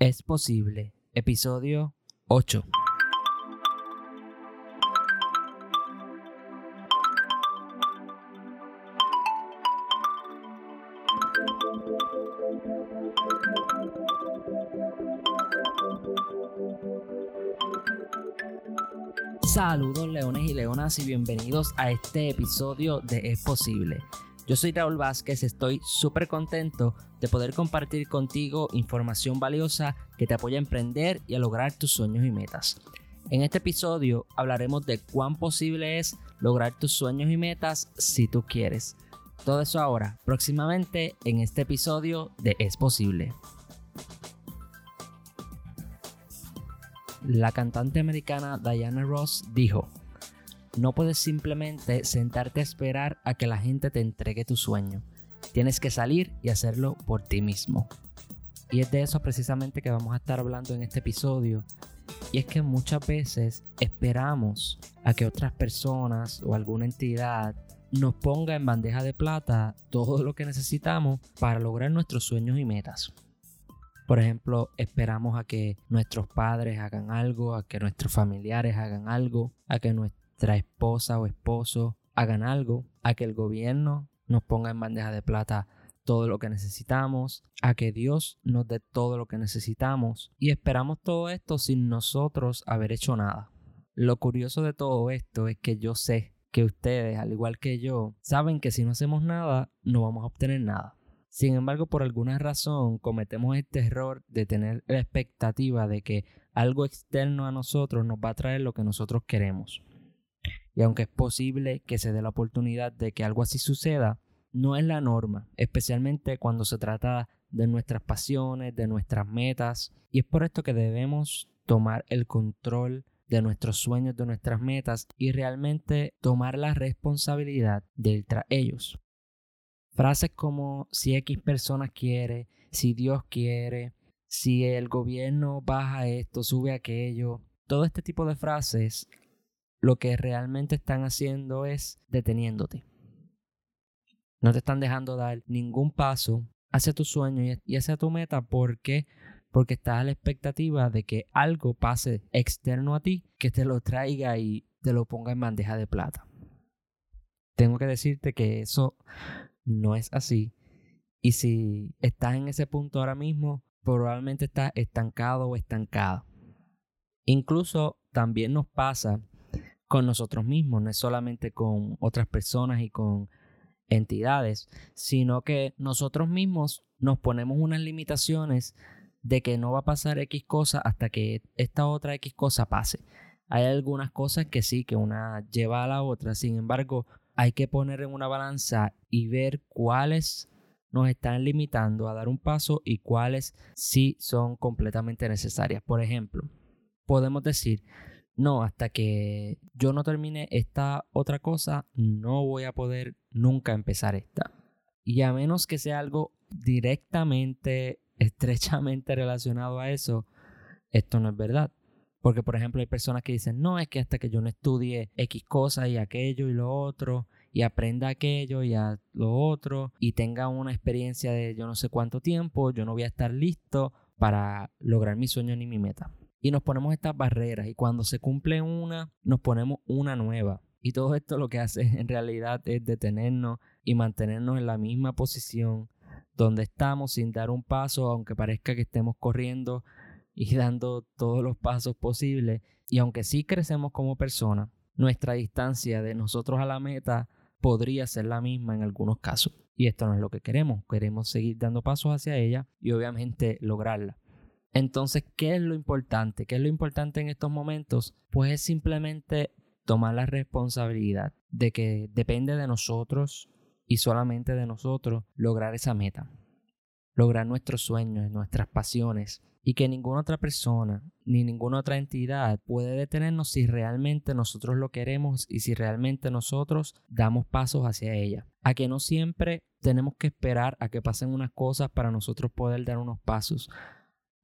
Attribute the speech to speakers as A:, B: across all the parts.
A: Es posible. Episodio 8. Saludos leones y leonas y bienvenidos a este episodio de Es Posible. Yo soy Raúl Vázquez, estoy súper contento de poder compartir contigo información valiosa que te apoya a emprender y a lograr tus sueños y metas. En este episodio hablaremos de cuán posible es lograr tus sueños y metas si tú quieres. Todo eso ahora, próximamente en este episodio de Es Posible. La cantante americana Diana Ross dijo, no puedes simplemente sentarte a esperar a que la gente te entregue tu sueño. Tienes que salir y hacerlo por ti mismo. Y es de eso precisamente que vamos a estar hablando en este episodio. Y es que muchas veces esperamos a que otras personas o alguna entidad nos ponga en bandeja de plata todo lo que necesitamos para lograr nuestros sueños y metas. Por ejemplo, esperamos a que nuestros padres hagan algo, a que nuestros familiares hagan algo, a que nuestra esposa o esposo hagan algo, a que el gobierno nos ponga en bandeja de plata todo lo que necesitamos, a que Dios nos dé todo lo que necesitamos y esperamos todo esto sin nosotros haber hecho nada. Lo curioso de todo esto es que yo sé que ustedes, al igual que yo, saben que si no hacemos nada, no vamos a obtener nada. Sin embargo, por alguna razón cometemos este error de tener la expectativa de que algo externo a nosotros nos va a traer lo que nosotros queremos. Y aunque es posible que se dé la oportunidad de que algo así suceda, no es la norma, especialmente cuando se trata de nuestras pasiones, de nuestras metas. Y es por esto que debemos tomar el control de nuestros sueños, de nuestras metas y realmente tomar la responsabilidad de ir ellos. Frases como si X personas quiere, si Dios quiere, si el gobierno baja esto, sube aquello, todo este tipo de frases lo que realmente están haciendo es deteniéndote. No te están dejando dar ningún paso hacia tu sueño y hacia tu meta porque porque estás a la expectativa de que algo pase externo a ti que te lo traiga y te lo ponga en bandeja de plata. Tengo que decirte que eso no es así. Y si estás en ese punto ahora mismo, probablemente estás estancado o estancada. Incluso también nos pasa con nosotros mismos, no es solamente con otras personas y con entidades, sino que nosotros mismos nos ponemos unas limitaciones de que no va a pasar X cosa hasta que esta otra X cosa pase. Hay algunas cosas que sí, que una lleva a la otra, sin embargo, hay que poner en una balanza y ver cuáles nos están limitando a dar un paso y cuáles sí son completamente necesarias. Por ejemplo, podemos decir, no, hasta que yo no termine esta otra cosa, no voy a poder nunca empezar esta. Y a menos que sea algo directamente, estrechamente relacionado a eso, esto no es verdad. Porque, por ejemplo, hay personas que dicen, no, es que hasta que yo no estudie X cosas y aquello y lo otro, y aprenda aquello y a lo otro, y tenga una experiencia de yo no sé cuánto tiempo, yo no voy a estar listo para lograr mi sueño ni mi meta. Y nos ponemos estas barreras, y cuando se cumple una, nos ponemos una nueva. Y todo esto lo que hace en realidad es detenernos y mantenernos en la misma posición donde estamos sin dar un paso, aunque parezca que estemos corriendo y dando todos los pasos posibles. Y aunque sí crecemos como personas, nuestra distancia de nosotros a la meta podría ser la misma en algunos casos. Y esto no es lo que queremos. Queremos seguir dando pasos hacia ella y obviamente lograrla. Entonces, ¿qué es lo importante? ¿Qué es lo importante en estos momentos? Pues es simplemente tomar la responsabilidad de que depende de nosotros y solamente de nosotros lograr esa meta. Lograr nuestros sueños, nuestras pasiones, y que ninguna otra persona ni ninguna otra entidad puede detenernos si realmente nosotros lo queremos y si realmente nosotros damos pasos hacia ella. A que no siempre tenemos que esperar a que pasen unas cosas para nosotros poder dar unos pasos.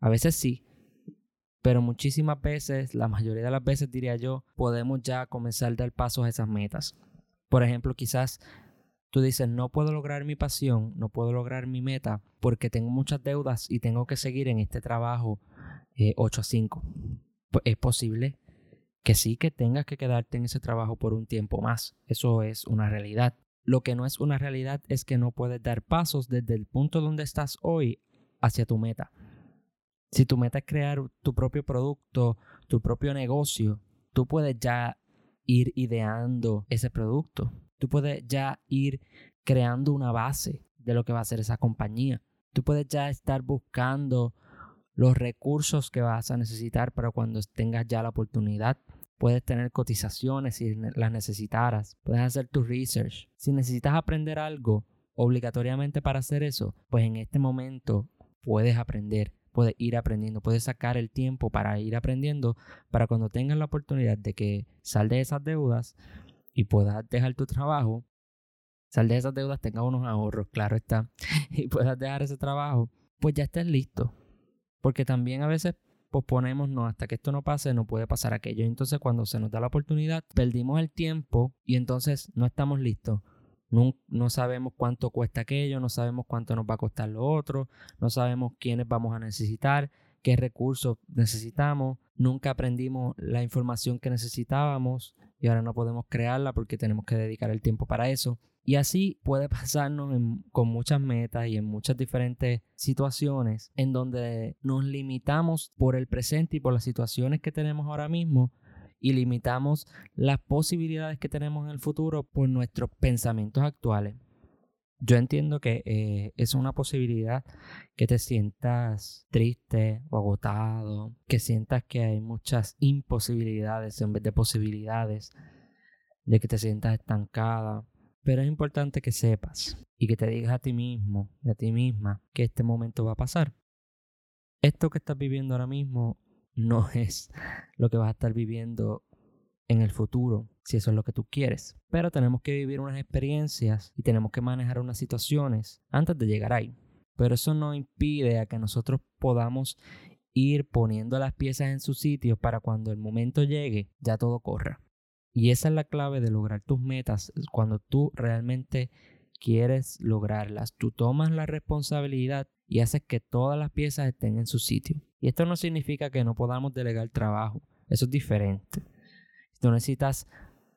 A: A veces sí, pero muchísimas veces, la mayoría de las veces diría yo, podemos ya comenzar a dar pasos a esas metas. Por ejemplo, quizás tú dices, no puedo lograr mi pasión, no puedo lograr mi meta porque tengo muchas deudas y tengo que seguir en este trabajo 8 eh, a 5. Pues es posible que sí que tengas que quedarte en ese trabajo por un tiempo más. Eso es una realidad. Lo que no es una realidad es que no puedes dar pasos desde el punto donde estás hoy hacia tu meta. Si tu meta es crear tu propio producto, tu propio negocio, tú puedes ya ir ideando ese producto. Tú puedes ya ir creando una base de lo que va a ser esa compañía. Tú puedes ya estar buscando los recursos que vas a necesitar para cuando tengas ya la oportunidad. Puedes tener cotizaciones si las necesitaras. Puedes hacer tu research. Si necesitas aprender algo obligatoriamente para hacer eso, pues en este momento puedes aprender puedes ir aprendiendo, puedes sacar el tiempo para ir aprendiendo para cuando tengas la oportunidad de que sal de esas deudas y puedas dejar tu trabajo, sal de esas deudas, tengas unos ahorros, claro está, y puedas dejar ese trabajo, pues ya estés listo. Porque también a veces posponemos, no, hasta que esto no pase, no puede pasar aquello. Entonces cuando se nos da la oportunidad, perdimos el tiempo y entonces no estamos listos. No, sabemos cuánto cuesta aquello, no sabemos cuánto nos va a costar lo otro, no sabemos quiénes vamos a necesitar, qué recursos necesitamos, nunca aprendimos la información que necesitábamos y ahora no podemos crearla porque tenemos que dedicar el tiempo para eso. Y así puede pasarnos con muchas metas y en muchas diferentes situaciones en donde nos limitamos por el presente y por las situaciones que tenemos ahora mismo y limitamos las posibilidades que tenemos en el futuro por nuestros pensamientos actuales. Yo entiendo que eh, es una posibilidad que te sientas triste o agotado, que sientas que hay muchas imposibilidades en vez de posibilidades, de que te sientas estancada. Pero es importante que sepas y que te digas a ti mismo y a ti misma que este momento va a pasar. Esto que estás viviendo ahora mismo no es lo que vas a estar viviendo en el futuro, si eso es lo que tú quieres. Pero tenemos que vivir unas experiencias y tenemos que manejar unas situaciones antes de llegar ahí. Pero eso no impide a que nosotros podamos ir poniendo las piezas en su sitio para cuando el momento llegue ya todo corra. Y esa es la clave de lograr tus metas cuando tú realmente quieres lograrlas. Tú tomas la responsabilidad y haces que todas las piezas estén en su sitio. Y esto no significa que no podamos delegar trabajo. Eso es diferente. Tú necesitas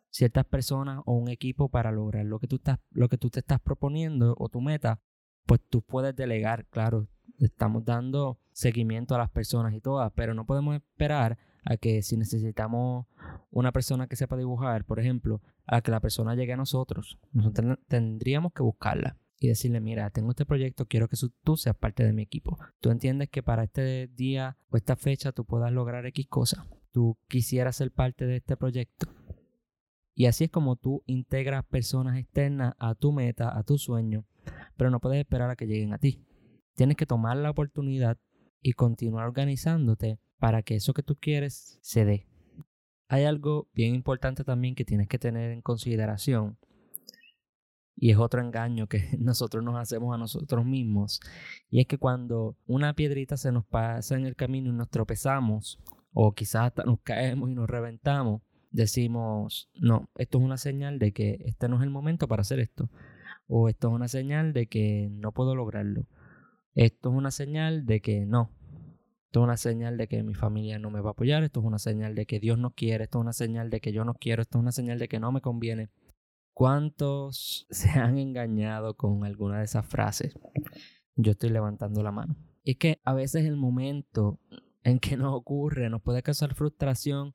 A: ciertas personas o un equipo para lograr lo que tú, estás, lo que tú te estás proponiendo o tu meta, pues tú puedes delegar, claro, estamos dando seguimiento a las personas y todas, pero no podemos esperar a que si necesitamos una persona que sepa dibujar, por ejemplo, a que la persona llegue a nosotros. Nosotros tendríamos que buscarla y decirle, mira, tengo este proyecto, quiero que tú seas parte de mi equipo. Tú entiendes que para este día o esta fecha tú puedas lograr X cosa. Tú quisieras ser parte de este proyecto. Y así es como tú integras personas externas a tu meta, a tu sueño, pero no puedes esperar a que lleguen a ti. Tienes que tomar la oportunidad y continuar organizándote para que eso que tú quieres se dé. Hay algo bien importante también que tienes que tener en consideración y es otro engaño que nosotros nos hacemos a nosotros mismos. Y es que cuando una piedrita se nos pasa en el camino y nos tropezamos, o quizás hasta nos caemos y nos reventamos, decimos, no, esto es una señal de que este no es el momento para hacer esto. O esto es una señal de que no puedo lograrlo. Esto es una señal de que no. Esto es una señal de que mi familia no me va a apoyar. Esto es una señal de que Dios no quiere. Esto es una señal de que yo no quiero. Esto es una señal de que no me conviene. ¿Cuántos se han engañado con alguna de esas frases? Yo estoy levantando la mano. Es que a veces el momento en que nos ocurre nos puede causar frustración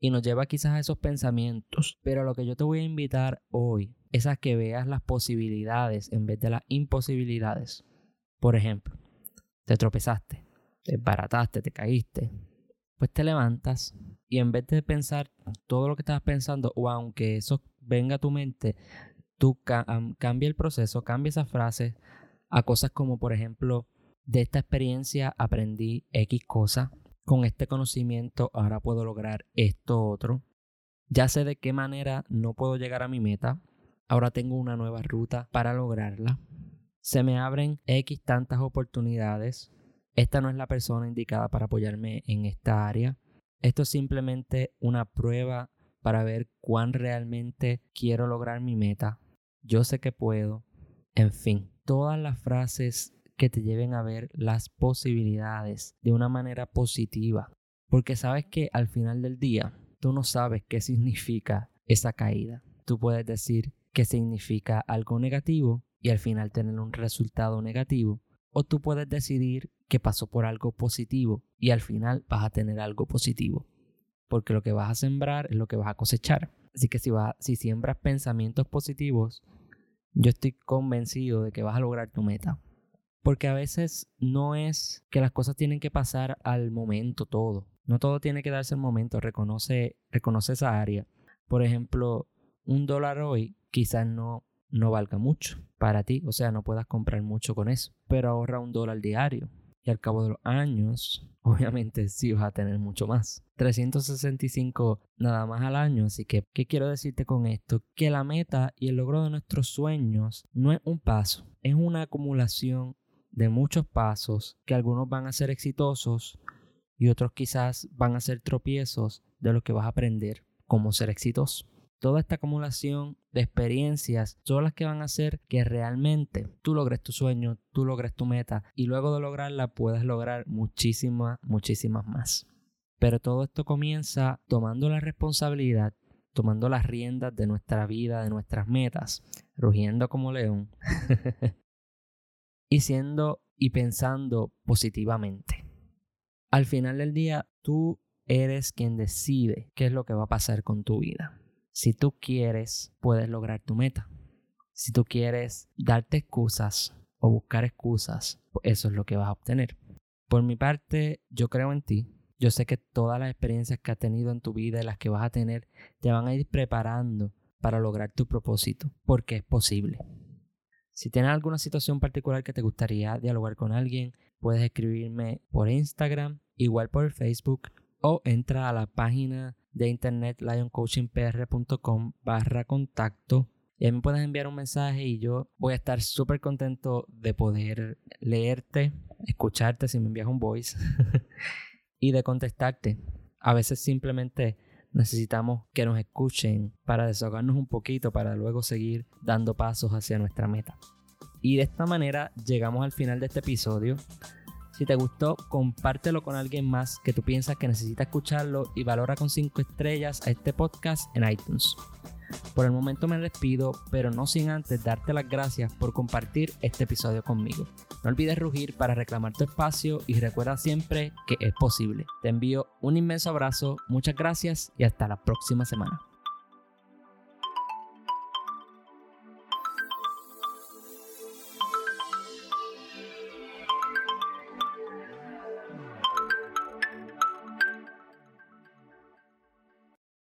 A: y nos lleva quizás a esos pensamientos. Pero lo que yo te voy a invitar hoy es a que veas las posibilidades en vez de las imposibilidades. Por ejemplo, te tropezaste, te barataste, te caíste. Pues te levantas y en vez de pensar todo lo que estabas pensando, o aunque eso venga a tu mente, tú cambia el proceso, cambia esa frase a cosas como, por ejemplo, de esta experiencia aprendí X cosa, con este conocimiento ahora puedo lograr esto otro. Ya sé de qué manera no puedo llegar a mi meta, ahora tengo una nueva ruta para lograrla. Se me abren X tantas oportunidades. Esta no es la persona indicada para apoyarme en esta área. Esto es simplemente una prueba para ver cuán realmente quiero lograr mi meta. yo sé que puedo, en fin, todas las frases que te lleven a ver las posibilidades de una manera positiva. Porque sabes que al final del día, tú no sabes qué significa esa caída. Tú puedes decir que significa algo negativo y al final tener un resultado negativo. O tú puedes decidir que pasó por algo positivo y al final vas a tener algo positivo. Porque lo que vas a sembrar es lo que vas a cosechar. Así que si, si siembras pensamientos positivos, yo estoy convencido de que vas a lograr tu meta. Porque a veces no es que las cosas tienen que pasar al momento todo. No todo tiene que darse al momento. Reconoce, reconoce esa área. Por ejemplo, un dólar hoy quizás no, no valga mucho para ti. O sea, no puedas comprar mucho con eso. Pero ahorra un dólar diario. Al cabo de los años, obviamente sí vas a tener mucho más. 365 nada más al año. Así que, ¿qué quiero decirte con esto? Que la meta y el logro de nuestros sueños no es un paso, es una acumulación de muchos pasos que algunos van a ser exitosos y otros quizás van a ser tropiezos de lo que vas a aprender cómo ser exitoso. Toda esta acumulación de experiencias son las que van a hacer que realmente tú logres tu sueño, tú logres tu meta y luego de lograrla puedas lograr muchísimas, muchísimas más. Pero todo esto comienza tomando la responsabilidad, tomando las riendas de nuestra vida, de nuestras metas, rugiendo como león y siendo y pensando positivamente. Al final del día, tú eres quien decide qué es lo que va a pasar con tu vida. Si tú quieres, puedes lograr tu meta. Si tú quieres darte excusas o buscar excusas, pues eso es lo que vas a obtener. Por mi parte, yo creo en ti. Yo sé que todas las experiencias que has tenido en tu vida y las que vas a tener te van a ir preparando para lograr tu propósito, porque es posible. Si tienes alguna situación particular que te gustaría dialogar con alguien, puedes escribirme por Instagram, igual por Facebook, o entra a la página de internet lioncoachingpr.com barra contacto y me puedes enviar un mensaje y yo voy a estar súper contento de poder leerte, escucharte si me envías un voice y de contestarte. A veces simplemente necesitamos que nos escuchen para desahogarnos un poquito para luego seguir dando pasos hacia nuestra meta. Y de esta manera llegamos al final de este episodio. Si te gustó, compártelo con alguien más que tú piensas que necesita escucharlo y valora con 5 estrellas a este podcast en iTunes. Por el momento me despido, pero no sin antes darte las gracias por compartir este episodio conmigo. No olvides rugir para reclamar tu espacio y recuerda siempre que es posible. Te envío un inmenso abrazo, muchas gracias y hasta la próxima semana.